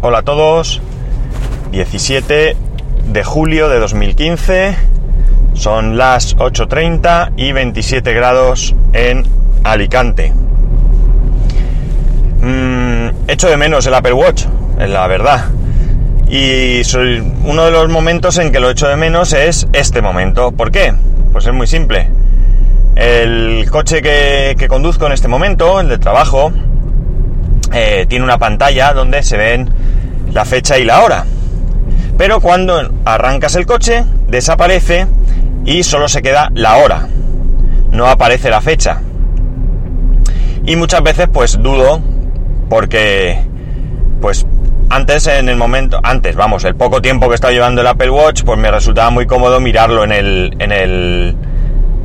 Hola a todos. 17 de julio de 2015. Son las 8.30 y 27 grados en Alicante. Mm, echo de menos el Apple Watch, es la verdad. Y soy, uno de los momentos en que lo echo de menos es este momento. ¿Por qué? Pues es muy simple. El coche que, conduzco en este momento, el de trabajo, eh, tiene una pantalla donde se ven la fecha y la hora. Pero cuando arrancas el coche, desaparece y solo se queda la hora. No aparece la fecha. Y muchas veces pues dudo porque pues antes en el momento, antes, vamos, el poco tiempo que estaba llevando el Apple Watch, pues me resultaba muy cómodo mirarlo en el, en el,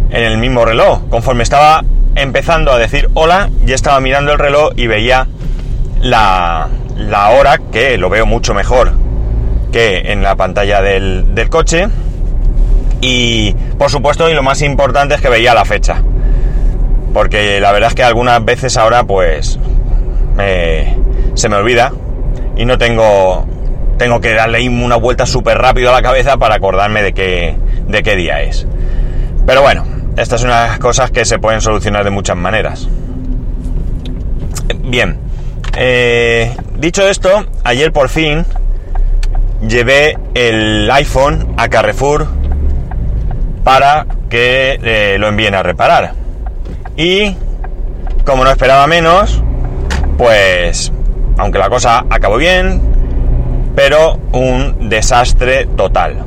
en el mismo reloj. Conforme estaba empezando a decir hola, ya estaba mirando el reloj y veía la, la hora, que lo veo mucho mejor que en la pantalla del, del coche. Y por supuesto, y lo más importante es que veía la fecha. Porque la verdad es que algunas veces ahora pues se me olvida y no tengo tengo que darle una vuelta súper rápido a la cabeza para acordarme de qué, de qué día es. Pero bueno, estas son unas cosas que se pueden solucionar de muchas maneras. Bien, eh, dicho esto, ayer por fin llevé el iPhone a Carrefour para que eh, lo envíen a reparar. Y como no esperaba menos, pues aunque la cosa acabó bien, pero un desastre total.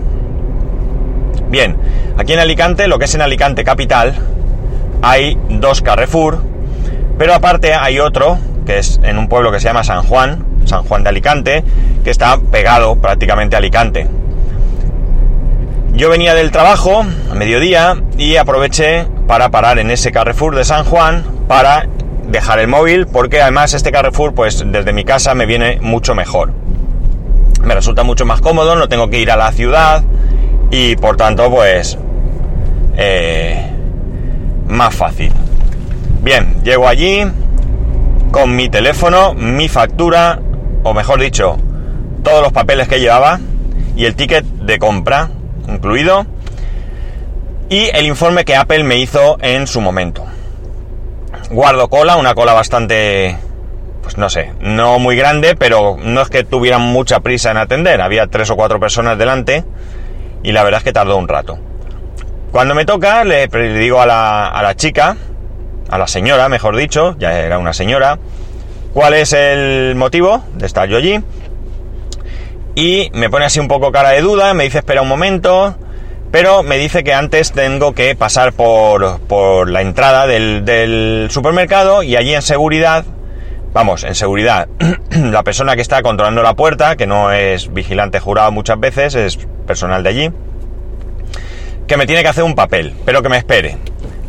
Bien, aquí en Alicante, lo que es en Alicante capital, hay dos Carrefour, pero aparte hay otro que es en un pueblo que se llama San Juan, San Juan de Alicante, que está pegado prácticamente a Alicante. Yo venía del trabajo a mediodía y aproveché para parar en ese Carrefour de San Juan para dejar el móvil porque además este Carrefour pues desde mi casa me viene mucho mejor. Me resulta mucho más cómodo, no tengo que ir a la ciudad y por tanto pues eh, más fácil. Bien, llego allí, con mi teléfono, mi factura, o mejor dicho, todos los papeles que llevaba y el ticket de compra incluido y el informe que Apple me hizo en su momento. Guardo cola, una cola bastante, pues no sé, no muy grande, pero no es que tuvieran mucha prisa en atender, había tres o cuatro personas delante y la verdad es que tardó un rato. Cuando me toca, le digo a la, a la chica, a la señora, mejor dicho, ya era una señora, cuál es el motivo de estar yo allí. Y me pone así un poco cara de duda, me dice espera un momento, pero me dice que antes tengo que pasar por, por la entrada del, del supermercado y allí en seguridad, vamos, en seguridad, la persona que está controlando la puerta, que no es vigilante jurado muchas veces, es personal de allí, que me tiene que hacer un papel, pero que me espere.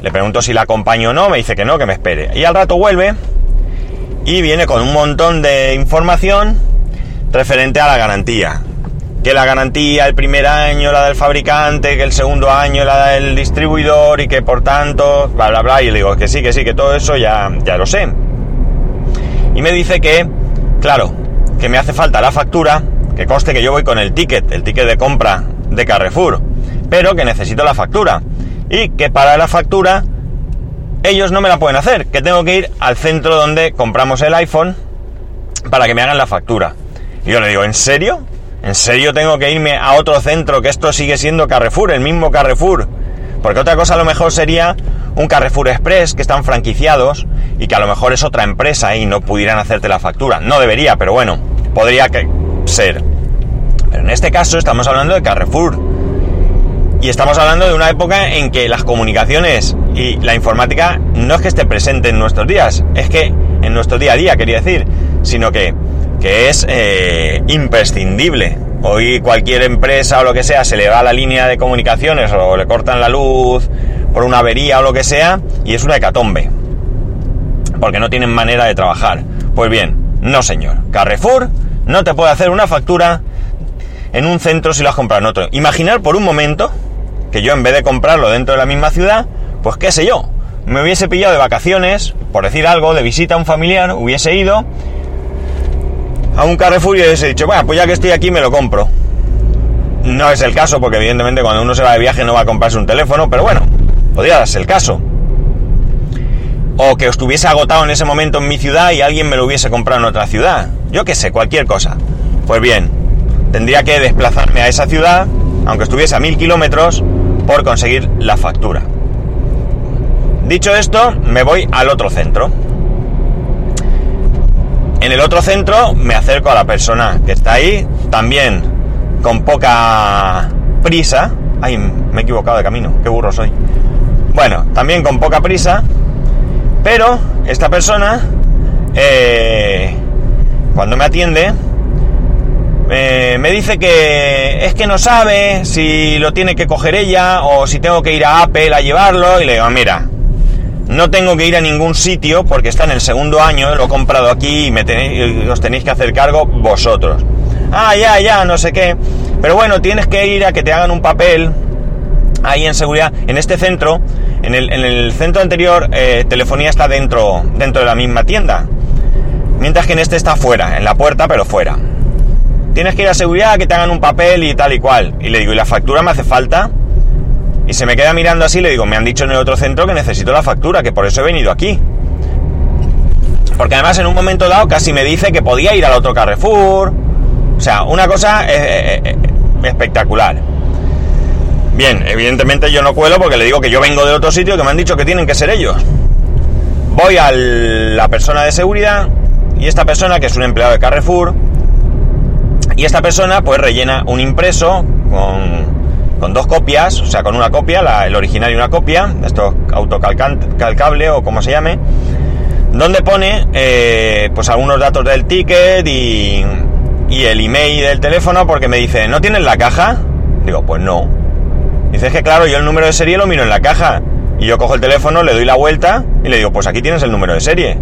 Le pregunto si la acompaño o no, me dice que no, que me espere. Y al rato vuelve y viene con un montón de información referente a la garantía. Que la garantía el primer año la del fabricante, que el segundo año la del distribuidor y que por tanto, bla, bla, bla. Y le digo que sí, que sí, que todo eso ya, ya lo sé. Y me dice que, claro, que me hace falta la factura, que conste que yo voy con el ticket, el ticket de compra de Carrefour, pero que necesito la factura y que para la factura ellos no me la pueden hacer, que tengo que ir al centro donde compramos el iPhone para que me hagan la factura. Y yo le digo, ¿en serio? ¿En serio tengo que irme a otro centro que esto sigue siendo Carrefour, el mismo Carrefour? Porque otra cosa a lo mejor sería un Carrefour Express que están franquiciados y que a lo mejor es otra empresa y no pudieran hacerte la factura. No debería, pero bueno, podría ser. Pero en este caso estamos hablando de Carrefour y estamos hablando de una época en que las comunicaciones y la informática no es que esté presente en nuestros días, es que en nuestro día a día, quería decir, sino que, que es eh, imprescindible. Hoy cualquier empresa o lo que sea se le va la línea de comunicaciones o le cortan la luz por una avería o lo que sea y es una hecatombe. Porque no tienen manera de trabajar. Pues bien, no señor. Carrefour no te puede hacer una factura en un centro si lo has comprado en otro. Imaginar por un momento que yo en vez de comprarlo dentro de la misma ciudad, pues qué sé yo, me hubiese pillado de vacaciones, por decir algo, de visita a un familiar, hubiese ido, a un Carrefour y he dicho, bueno, pues ya que estoy aquí me lo compro. No es el caso, porque evidentemente cuando uno se va de viaje no va a comprarse un teléfono, pero bueno, podría darse el caso. O que estuviese agotado en ese momento en mi ciudad y alguien me lo hubiese comprado en otra ciudad. Yo qué sé, cualquier cosa. Pues bien, tendría que desplazarme a esa ciudad, aunque estuviese a mil kilómetros, por conseguir la factura. Dicho esto, me voy al otro centro. En el otro centro me acerco a la persona que está ahí, también con poca prisa. Ay, me he equivocado de camino, qué burro soy. Bueno, también con poca prisa, pero esta persona, eh, cuando me atiende, eh, me dice que es que no sabe si lo tiene que coger ella o si tengo que ir a Apple a llevarlo. Y le digo, mira, no tengo que ir a ningún sitio porque está en el segundo año, lo he comprado aquí y, me tenéis, os tenéis que hacer cargo vosotros. Ah, ya, ya, no sé qué. Pero bueno, tienes que ir a que te hagan un papel ahí en seguridad. En este centro, en el, centro anterior, eh, telefonía está dentro, dentro de la misma tienda. Mientras que en este está fuera, en la puerta, pero fuera. Tienes que ir a seguridad, que te hagan un papel y tal y cual. Y le digo, ¿y la factura me hace falta? Y se me queda mirando así, le digo, me han dicho en el otro centro que necesito la factura, que por eso he venido aquí. Porque además en un momento dado casi me dice que podía ir al otro Carrefour. O sea, una cosa eh, eh, eh, espectacular. Bien, evidentemente yo no cuelo porque le digo que yo vengo de otro sitio que me han dicho que tienen que ser ellos. Voy a la persona de seguridad y esta persona, que es un empleado de Carrefour, y esta persona pues rellena un impreso con con dos copias, o sea, con una copia, el original y una copia, esto autocalcable o como se llame, donde pone eh, pues algunos datos del ticket y, y el email del teléfono porque me dice, ¿no tienes la caja? Digo, pues no. Dice, es que claro, yo el número de serie lo miro en la caja. Y yo cojo el teléfono, le doy la vuelta y le digo, pues aquí tienes el número de serie.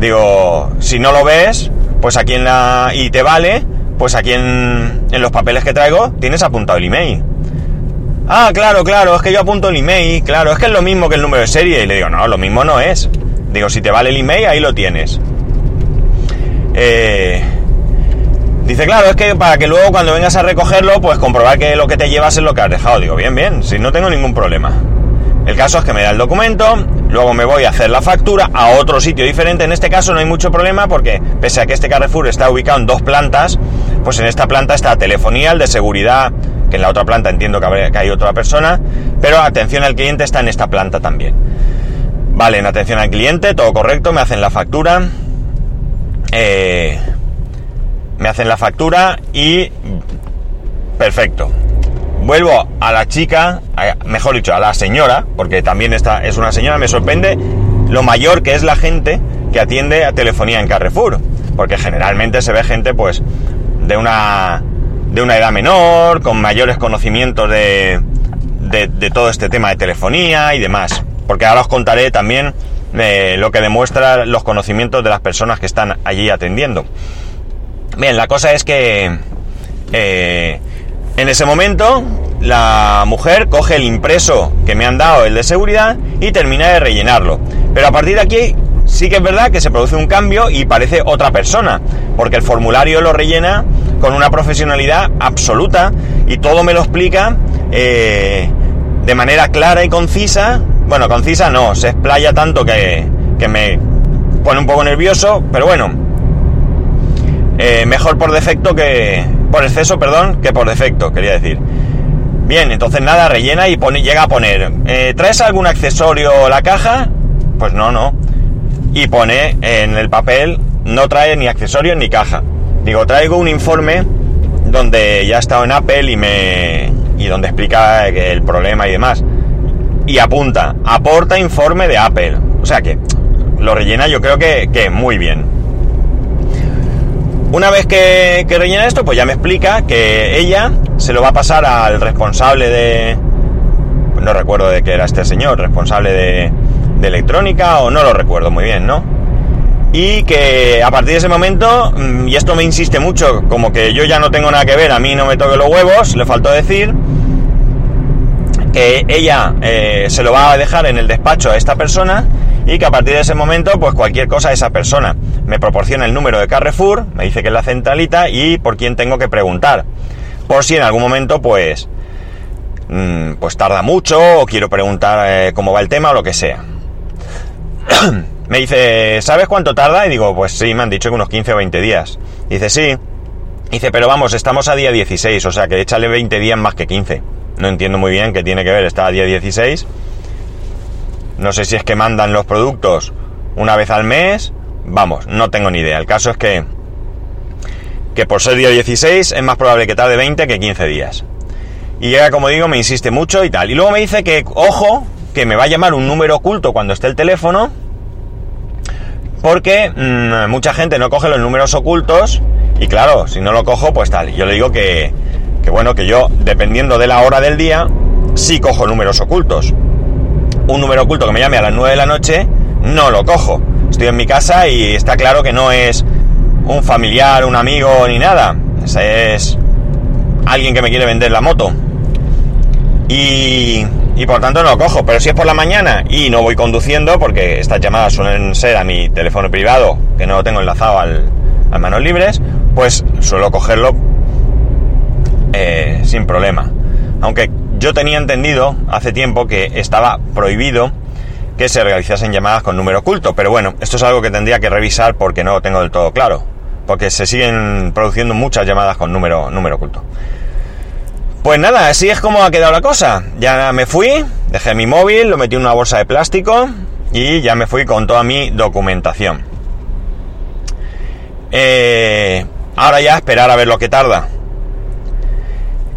Digo, si no lo ves, pues aquí en la... y te vale, pues aquí en, en los papeles que traigo tienes apuntado el email. Ah, claro, claro, es que yo apunto el email, claro, es que es lo mismo que el número de serie. Y le digo, no, lo mismo no es. Digo, si te vale el email, ahí lo tienes. Eh, dice, claro, es que para que luego cuando vengas a recogerlo, pues comprobar que lo que te llevas es lo que has dejado. Digo, bien, bien, si no tengo ningún problema. El caso es que me da el documento, luego me voy a hacer la factura a otro sitio diferente. En este caso no hay mucho problema porque, pese a que este Carrefour está ubicado en dos plantas, pues en esta planta está telefonía, el de seguridad que en la otra planta entiendo que, hay otra persona, pero atención al cliente está en esta planta también. Vale, en atención al cliente, todo correcto, me hacen la factura. Eh, me hacen la factura y... Perfecto. Vuelvo a la chica, mejor dicho, a la señora, porque también esta es una señora, me sorprende lo mayor que es la gente que atiende a telefonía en Carrefour, porque generalmente se ve gente pues de una de una edad menor, con mayores conocimientos de, de, todo este tema de telefonía y demás. Porque ahora os contaré también eh, lo que demuestra los conocimientos de las personas que están allí atendiendo. Bien, la cosa es que eh, en ese momento la mujer coge el impreso que me han dado, el de seguridad, y termina de rellenarlo. Pero a partir de aquí sí que es verdad que se produce un cambio y parece otra persona, porque el formulario lo rellena con una profesionalidad absoluta y todo me lo explica eh, de manera clara y concisa. Bueno, concisa no, se explaya tanto que, que me pone un poco nervioso, pero bueno, eh, mejor por defecto que... por exceso, perdón, que por defecto, quería decir. Bien, entonces nada, rellena y pone, llega a poner, eh, ¿traes algún accesorio la caja? Pues no, no. Y pone en el papel, no trae ni accesorios ni caja. Digo, traigo un informe donde ya he estado en Apple y me. y donde explica el problema y demás. Y apunta, aporta informe de Apple. O sea que lo rellena yo creo que, que muy bien. Una vez que, rellena esto, pues ya me explica que ella se lo va a pasar al responsable de... No recuerdo de qué era este señor, responsable de, de electrónica o no lo recuerdo muy bien, ¿no? Y que a partir de ese momento, mm, y esto me insiste mucho, como que yo ya no tengo nada que ver, a mí no me toque los huevos, le faltó decir que ella eh, se lo va a dejar en el despacho a esta persona y que a partir de ese momento, pues cualquier cosa esa persona. me proporciona el número de Carrefour, me dice que es la centralita y por quién tengo que preguntar. Por si en algún momento, pues, mm, pues tarda mucho o quiero preguntar eh, cómo va el tema o lo que sea. me dice, ¿sabes cuánto tarda? Y digo, pues sí, me han dicho que unos 15 o 20 días. dice, sí. dice, pero vamos, estamos a día 16, o sea que échale 20 días más que 15. No entiendo muy bien qué tiene que ver, está a día 16. No sé si es que mandan los productos una vez al mes Vamos, no tengo ni idea. El caso es que, que por ser día 16 es más probable que tarde 20 que 15 días. Y llega, como digo, me insiste mucho y tal. Y luego me dice que, ojo, que me va a llamar un número oculto cuando esté el teléfono. Porque mm, mucha gente no coge los números ocultos. Y claro, si no lo cojo, pues tal. Yo le digo que, que bueno, que yo, dependiendo de la hora del día, sí cojo números ocultos. Un número oculto que me llame a las 9 de la noche, no lo cojo estoy en mi casa y está claro que no es un familiar, un amigo ni nada. Es alguien que me quiere vender la moto. Y, y por tanto no lo cojo. Pero si es por la mañana y no voy conduciendo, porque estas llamadas suelen ser a mi teléfono privado, que no lo tengo enlazado al, a manos libres, pues suelo cogerlo eh, sin problema. Aunque yo tenía entendido hace tiempo que estaba prohibido que se realizasen llamadas con número oculto. Pero bueno, esto es algo que tendría que revisar porque no lo tengo del todo claro. Porque se siguen produciendo muchas llamadas con número, número oculto. Pues nada, así es como ha quedado la cosa. Ya me fui, dejé mi móvil, lo metí en una bolsa de plástico y ya me fui con toda mi documentación. Eh, ahora ya esperar a ver lo que tarda.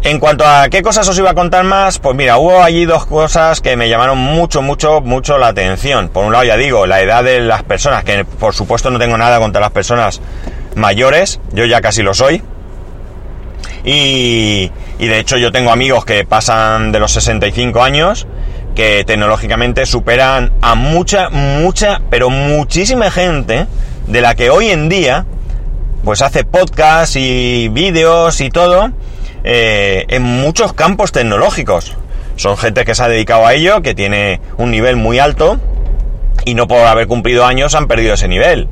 En cuanto a qué cosas os iba a contar más, pues mira, hubo allí dos cosas que me llamaron mucho, mucho, mucho la atención. Por un lado, ya digo, la edad de las personas, que por supuesto no tengo nada contra las personas mayores, yo ya casi lo soy. Y, y de hecho yo tengo amigos que pasan de los 65 años, que tecnológicamente superan a mucha, mucha, pero muchísima gente de la que hoy en día, pues hace podcasts y vídeos y todo eh, en muchos campos tecnológicos. Son gente que se ha dedicado a ello, que tiene un nivel muy alto y no por haber cumplido años han perdido ese nivel.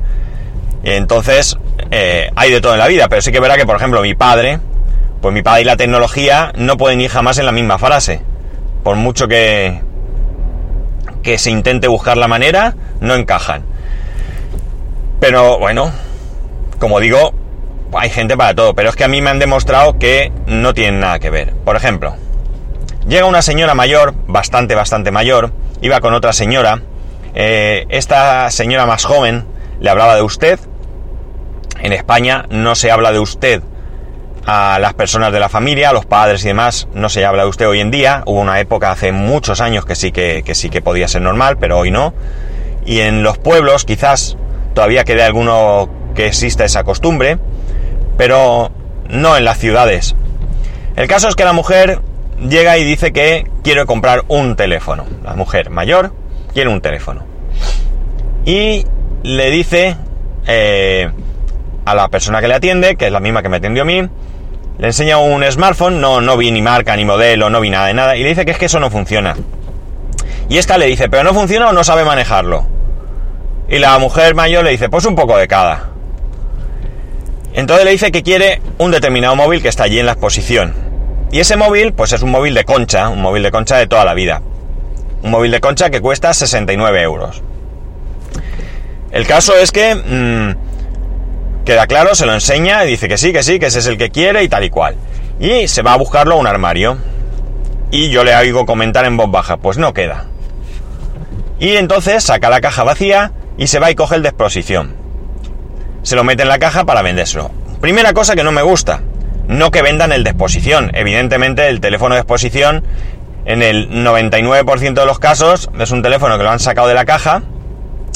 Entonces, eh, hay de todo en la vida, pero sí que verá que, por ejemplo, mi padre, pues mi padre y la tecnología no pueden ir jamás en la misma frase. Por mucho que, que se intente buscar la manera, no encajan. Pero bueno, como digo, hay gente para todo, pero es que a mí me han demostrado que no tienen nada que ver. Por ejemplo, llega una señora mayor, bastante, bastante mayor, iba con otra señora, eh, esta señora más joven le hablaba de usted, en España no se habla de usted a las personas de la familia, a los padres y demás, no se habla de usted hoy en día, hubo una época hace muchos años que sí que, que sí que podía ser normal, pero hoy no, y en los pueblos quizás todavía quede alguno que exista esa costumbre, pero no en las ciudades. El caso es que la mujer llega y dice que quiere comprar un teléfono. La mujer mayor quiere un teléfono. Y le dice eh, a la persona que le atiende, que es la misma que me atendió a mí, le enseña un smartphone, no, no vi ni marca, ni modelo, no vi nada de nada, y le dice que es que eso no funciona. Y esta le dice, pero no funciona o no sabe manejarlo. Y la mujer mayor le dice, pues un poco de cada. Entonces le dice que quiere un determinado móvil que está allí en la exposición. Y ese móvil, pues es un móvil de concha, un móvil de concha de toda la vida. Un móvil de concha que cuesta 69 euros. El caso es que mmm, queda claro, se lo enseña y dice que sí, que sí, que ese es el que quiere y tal y cual. Y se va a buscarlo a un armario. Y yo le hago comentar en voz baja, pues no queda. Y entonces saca la caja vacía y se va y coge el de exposición se lo mete en la caja para vendérselo. Primera cosa que no me gusta, no que vendan el de exposición. Evidentemente el teléfono de exposición en el 99% de los casos es un teléfono que lo han sacado de la caja,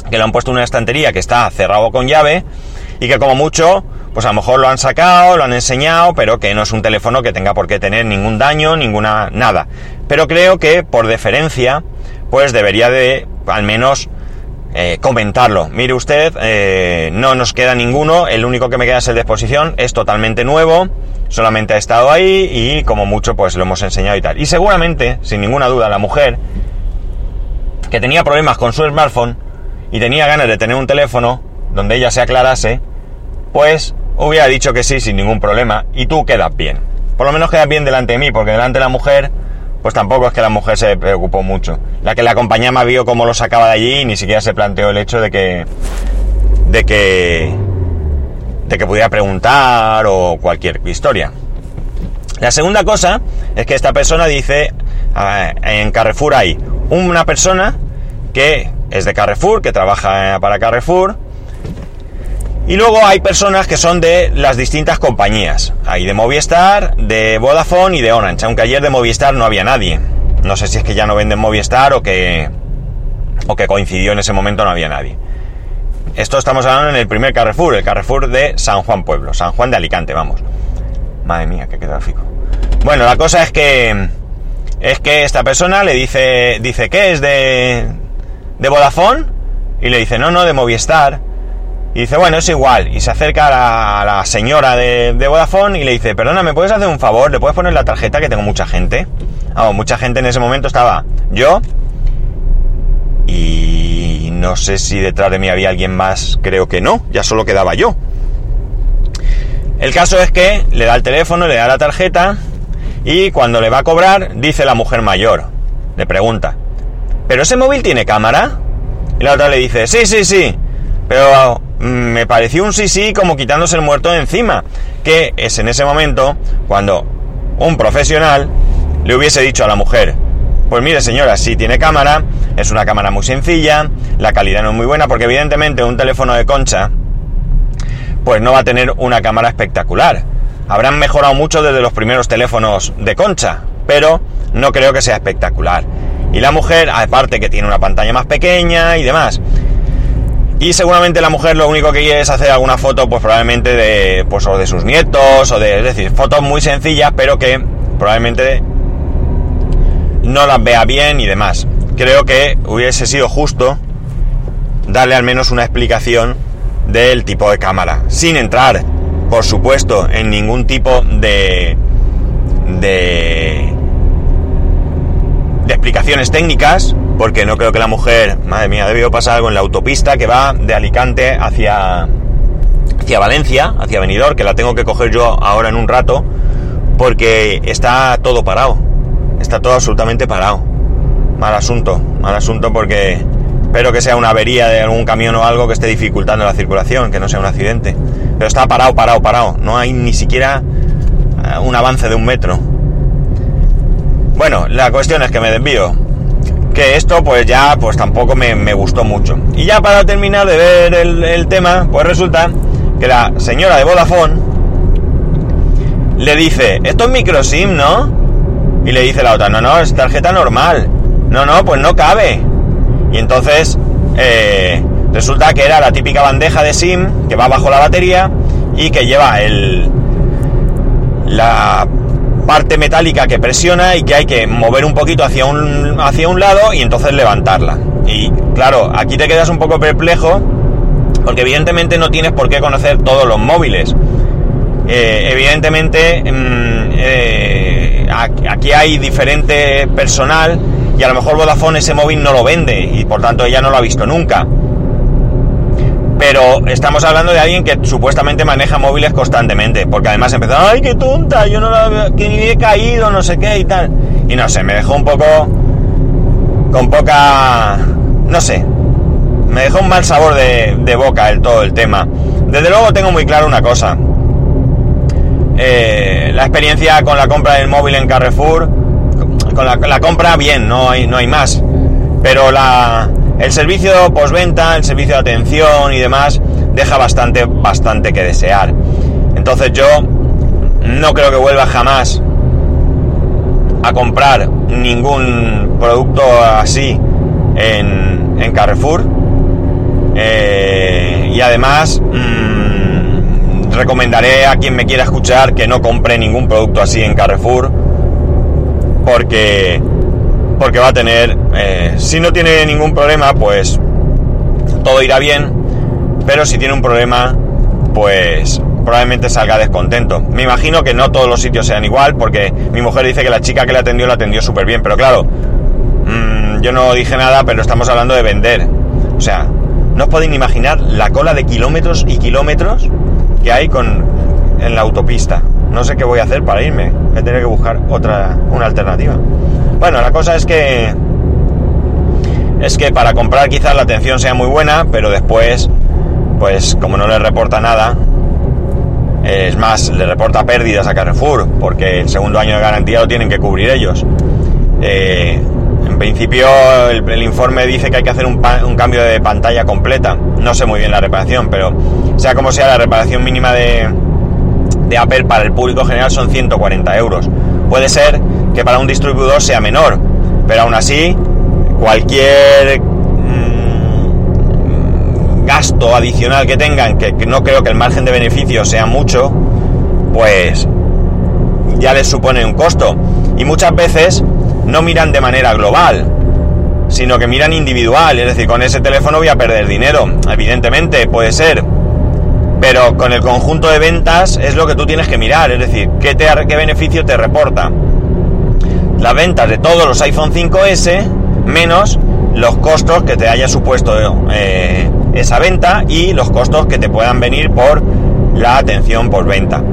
que lo han puesto en una estantería que está cerrado con llave y que como mucho, pues a lo mejor lo han sacado, lo han enseñado, pero que no es un teléfono que tenga por qué tener ningún daño, ninguna nada. Pero creo que por deferencia, pues debería de al menos eh, comentarlo. Mire usted, eh, no nos queda ninguno, el único que me queda es el de exposición, es totalmente nuevo, solamente ha estado ahí y como mucho pues lo hemos enseñado y tal. Y seguramente, sin ninguna duda, la mujer que tenía problemas con su smartphone y tenía ganas de tener un teléfono, donde ella se aclarase, pues hubiera dicho que sí sin ningún problema y tú quedas bien. Por lo menos quedas bien delante de mí, porque delante de la mujer, pues tampoco es que la mujer se preocupó mucho. La que la acompañaba vio cómo lo sacaba de allí y ni siquiera se planteó el hecho de que. de que. de que pudiera preguntar o cualquier historia. La segunda cosa es que esta persona dice, en Carrefour hay una persona que es de Carrefour, que trabaja para Carrefour, y luego hay personas que son de las distintas compañías. Hay de Movistar, de Vodafone y de Orange, aunque ayer de Movistar no había nadie. No sé si es que ya no venden Movistar o que, o que coincidió en ese momento no había nadie. Esto estamos hablando en el primer Carrefour, el Carrefour de San Juan Pueblo, San Juan de Alicante, vamos. Madre mía, qué tráfico. Bueno, la cosa es que es que esta persona le dice dice que es de de Vodafone y le dice no no de Movistar y dice bueno es igual y se acerca a la, señora de, de, Vodafone y le dice perdona me puedes hacer un favor le puedes poner la tarjeta que tengo mucha gente vamos mucha gente en ese momento estaba yo y no sé si detrás de mí había alguien más creo que no ya solo quedaba yo. El caso es que le da el teléfono, le da la tarjeta y cuando le va a cobrar dice la mujer mayor, le pregunta, ¿pero ese móvil tiene cámara? Y la otra le dice, sí, sí, sí, pero me pareció un sí, sí como quitándose el muerto de encima, que es en ese momento cuando un profesional le hubiese dicho a la mujer, pues mire señora, sí tiene cámara, es una cámara muy sencilla, la calidad no es muy buena, porque evidentemente un teléfono de concha, pues no va a tener una cámara espectacular. Habrán mejorado mucho desde los primeros teléfonos de concha, pero no creo que sea espectacular. Y la mujer, aparte que tiene una pantalla más pequeña y demás. Y seguramente la mujer lo único que quiere es hacer alguna foto, pues probablemente de, pues, o de sus nietos, o de, es decir, fotos muy sencillas, pero que probablemente no las vea bien y demás. Creo que hubiese sido justo darle al menos una explicación del tipo de cámara, sin entrar, por supuesto, en ningún tipo de, de, de explicaciones técnicas, porque no creo que la mujer, madre mía, debió pasar algo en la autopista que va de Alicante hacia, hacia Valencia, hacia Benidorm, que la tengo que coger yo ahora en un rato, porque está todo parado, está todo absolutamente parado. Mal asunto, mal asunto porque Espero que sea una avería de algún camión o algo que esté dificultando la circulación, que no sea un accidente. Pero está parado, parado, parado. No hay ni siquiera eh, un avance de un metro. Bueno, la cuestión es que me desvío. Que esto pues ya pues tampoco me, gustó mucho. Y ya para terminar de ver el, tema, pues resulta que la señora de Vodafone le dice, esto es micro SIM, ¿no? Y le dice la otra, no, no, es tarjeta normal. No, no, pues no cabe. Y entonces eh, resulta que era la típica bandeja de SIM que va bajo la batería y que lleva el, la parte metálica que presiona y que hay que mover un poquito hacia un, hacia un lado y entonces levantarla. Y claro, aquí te quedas un poco perplejo porque evidentemente no tienes por qué conocer todos los móviles. Eh, evidentemente mm, eh, aquí hay diferente personal y a lo mejor Vodafone ese móvil no lo vende y por tanto ella no lo ha visto nunca. Pero estamos hablando de alguien que supuestamente maneja móviles constantemente, porque además empezó, ay, qué tonta, yo no la que ni he caído, no sé qué y tal. Y no sé, me dejó un poco con poca, no sé, me dejó un mal sabor de, boca el todo el tema. Desde luego tengo muy claro una cosa. Eh, la experiencia con la compra del móvil en Carrefour con la, compra bien, no hay, no hay más. Pero la, el servicio postventa, el servicio de atención y demás deja bastante, bastante que desear. Entonces yo no creo que vuelva jamás a comprar ningún producto así en, Carrefour. Eh, y además mm, recomendaré a quien me quiera escuchar que no compre ningún producto así en Carrefour porque, porque va a tener, eh, si no tiene ningún problema, pues todo irá bien, pero si tiene un problema, pues probablemente salga descontento. Me imagino que no todos los sitios sean igual, porque mi mujer dice que la chica que le atendió la atendió súper bien, pero claro, mm, yo no dije nada, pero estamos hablando de vender. O sea, no os podéis imaginar la cola de kilómetros y kilómetros que hay con, en la autopista. No sé qué voy a hacer para irme. Voy a tener que buscar otra, una alternativa. Bueno, la cosa es que es que para comprar quizás la atención sea muy buena, pero después, pues como no le reporta nada, es más, le reporta pérdidas a Carrefour, porque el segundo año de garantía lo tienen que cubrir ellos. Eh, en principio el, informe dice que hay que hacer un, cambio de pantalla completa. No sé muy bien la reparación, pero sea como sea, la reparación mínima de, de Apple para el público general son 140 euros. Puede ser que para un distribuidor sea menor, pero aún así cualquier mm, gasto adicional que tengan, que, no creo que el margen de beneficio sea mucho, pues ya les supone un costo. Y muchas veces no miran de manera global, sino que miran individual. Es decir, con ese teléfono voy a perder dinero. Evidentemente, puede ser. Pero con el conjunto de ventas es lo que tú tienes que mirar. Es decir, ¿qué, beneficio te reporta? Las ventas de todos los iPhone 5S menos los costos que te haya supuesto eh, esa venta y los costos que te puedan venir por la atención por venta.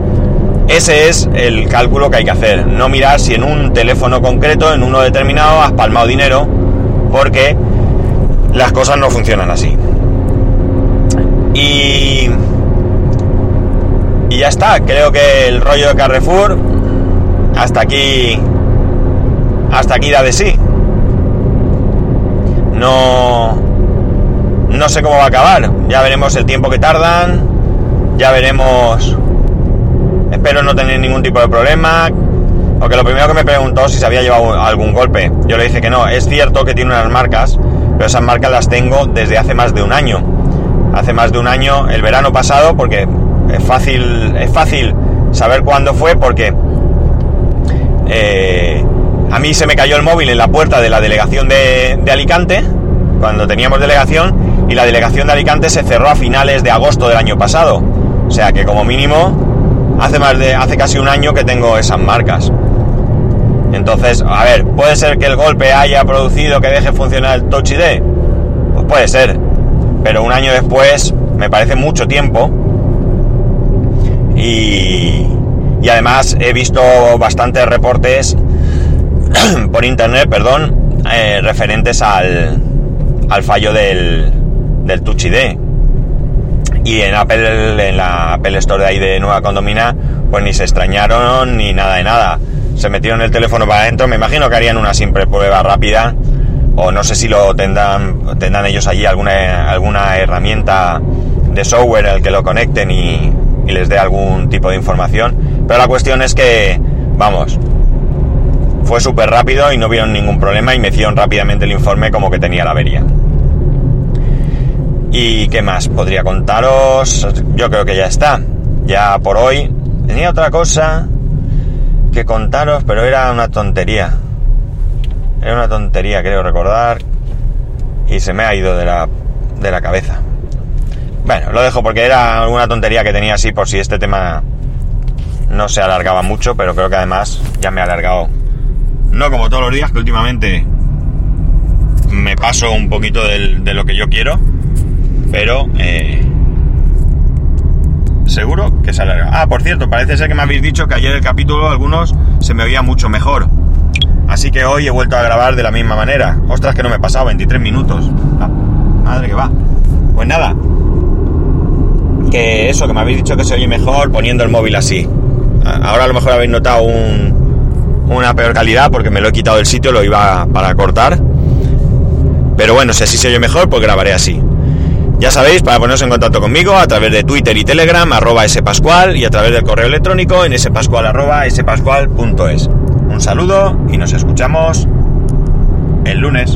Ese es el cálculo que hay que hacer, no mirar si en un teléfono concreto, en uno determinado, has palmado dinero, porque las cosas no funcionan así. Y, y ya está, creo que el rollo de Carrefour hasta aquí hasta aquí da de sí. No no sé cómo va a acabar. Ya veremos el tiempo que tardan. Ya veremos Espero no tener ningún tipo de problema. Porque lo primero que me preguntó si se había llevado algún golpe. Yo le dije que no. Es cierto que tiene unas marcas, pero esas marcas las tengo desde hace más de un año. Hace más de un año, el verano pasado, porque es fácil, es fácil saber cuándo fue, porque eh, a mí se me cayó el móvil en la puerta de la delegación de, Alicante, cuando teníamos delegación, y la delegación de Alicante se cerró a finales de agosto del año pasado. O sea que como mínimo hace más de hace casi un año que tengo esas marcas. Entonces, a ver, puede ser que el golpe haya producido que deje funcionar el Touch ID. Pues puede ser, pero un año después me parece mucho tiempo. Y, y además he visto bastantes reportes por internet, perdón, eh, referentes al, al fallo del, del Touch ID. Y en Apple, en la Apple Store de ahí de Nueva Condomina, pues ni se extrañaron ni nada de nada. Se metieron el teléfono para adentro, me imagino que harían una simple prueba rápida, o no sé si lo tendrán, tendrán ellos allí alguna, alguna herramienta de software al que lo conecten y, y les dé algún tipo de información. Pero la cuestión es que, vamos, fue súper rápido y no vieron ningún problema y me hicieron rápidamente el informe como que tenía la avería. ¿Y qué más podría contaros? Yo creo que ya está. Ya por hoy. Tenía otra cosa que contaros, pero era una tontería. Era una tontería, creo recordar. Y se me ha ido de la, de la cabeza. Bueno, lo dejo porque era alguna tontería que tenía así por si este tema no se alargaba mucho, pero creo que además ya me ha alargado. No como todos los días, que últimamente me paso un poquito de lo que yo quiero pero eh, seguro que se alarga. Ah, por cierto, parece ser que me habéis dicho que ayer el capítulo, algunos, se me oía mucho mejor. Así que hoy he vuelto a grabar de la misma manera. Ostras, que no me he pasado, 23 minutos. Ah, madre que va. Pues nada. Que eso, que me habéis dicho que se oye mejor poniendo el móvil así. Ahora a lo mejor habéis notado una peor calidad porque me lo he quitado del sitio, lo iba para cortar. Pero bueno, si así se oye mejor, pues grabaré así. Ya sabéis, para poneros en contacto conmigo a través de Twitter y Telegram, arroba spascual, y a través del correo electrónico en spascual, arroba spascual.es. Un saludo y nos escuchamos el lunes.